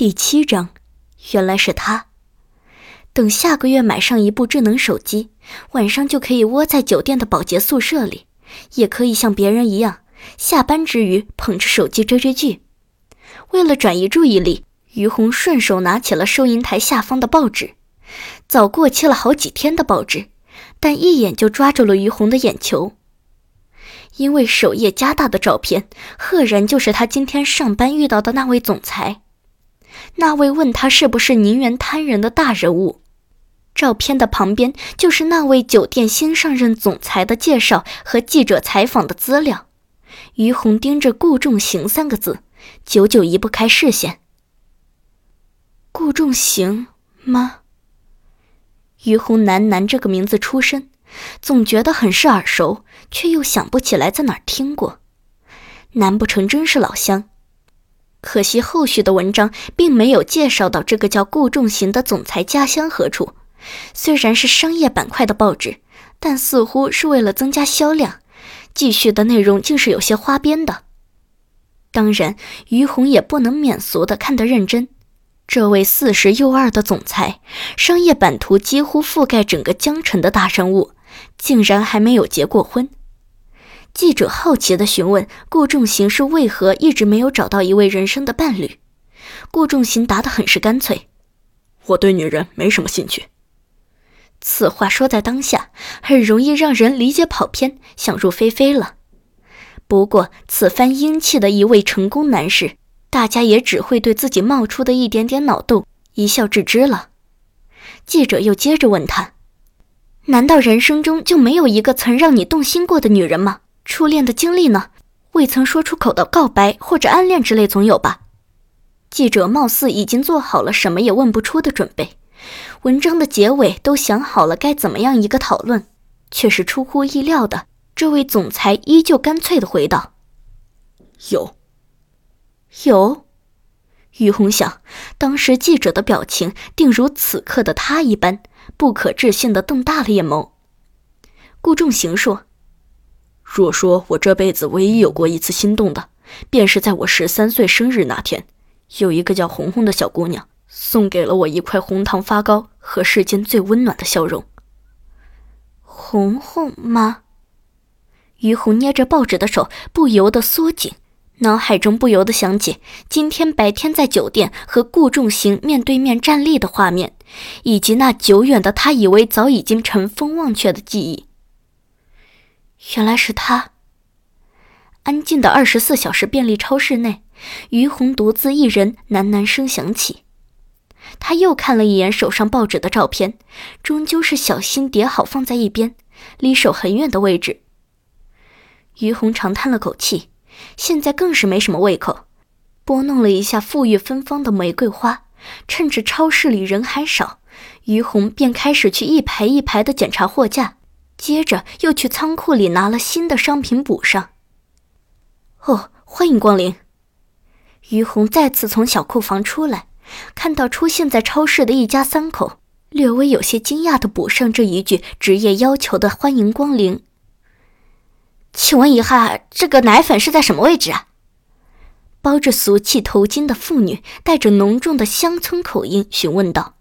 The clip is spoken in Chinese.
第七章，原来是他。等下个月买上一部智能手机，晚上就可以窝在酒店的保洁宿舍里，也可以像别人一样，下班之余捧着手机追追剧。为了转移注意力，于红顺手拿起了收银台下方的报纸，早过期了好几天的报纸，但一眼就抓住了于红的眼球。因为首页加大的照片，赫然就是他今天上班遇到的那位总裁。那位问他是不是宁愿贪人的大人物，照片的旁边就是那位酒店新上任总裁的介绍和记者采访的资料。于红盯着“顾仲行”三个字，久久移不开视线。顾仲行吗？于红喃喃这个名字出身，总觉得很是耳熟，却又想不起来在哪儿听过。难不成真是老乡？可惜后续的文章并没有介绍到这个叫顾仲行的总裁家乡何处。虽然是商业板块的报纸，但似乎是为了增加销量，继续的内容竟是有些花边的。当然，于红也不能免俗的看得认真。这位四十又二的总裁，商业版图几乎覆盖整个江城的大人物，竟然还没有结过婚。记者好奇地询问顾仲行是为何一直没有找到一位人生的伴侣。顾仲行答得很是干脆：“我对女人没什么兴趣。”此话说在当下，很容易让人理解跑偏，想入非非了。不过此番英气的一位成功男士，大家也只会对自己冒出的一点点脑洞一笑置之了。记者又接着问他：“难道人生中就没有一个曾让你动心过的女人吗？”初恋的经历呢？未曾说出口的告白或者暗恋之类总有吧？记者貌似已经做好了什么也问不出的准备，文章的结尾都想好了该怎么样一个讨论，却是出乎意料的，这位总裁依旧干脆的回道：“有，有。”于红想，当时记者的表情定如此刻的他一般，不可置信的瞪大了眼眸。顾仲行说。若说我这辈子唯一有过一次心动的，便是在我十三岁生日那天，有一个叫红红的小姑娘送给了我一块红糖发糕和世间最温暖的笑容。红红吗？于红捏着报纸的手不由得缩紧，脑海中不由得想起今天白天在酒店和顾仲行面对面站立的画面，以及那久远的他以为早已经尘封忘却的记忆。原来是他。安静的二十四小时便利超市内，于红独自一人，喃喃声响起。他又看了一眼手上报纸的照片，终究是小心叠好放在一边，离手很远的位置。于红长叹了口气，现在更是没什么胃口，拨弄了一下馥郁芬芳的玫瑰花，趁着超市里人还少，于红便开始去一排一排的检查货架。接着又去仓库里拿了新的商品补上。哦，欢迎光临。于红再次从小库房出来，看到出现在超市的一家三口，略微有些惊讶的补上这一句职业要求的“欢迎光临”。请问一下，这个奶粉是在什么位置啊？包着俗气头巾的妇女带着浓重的乡村口音询问道。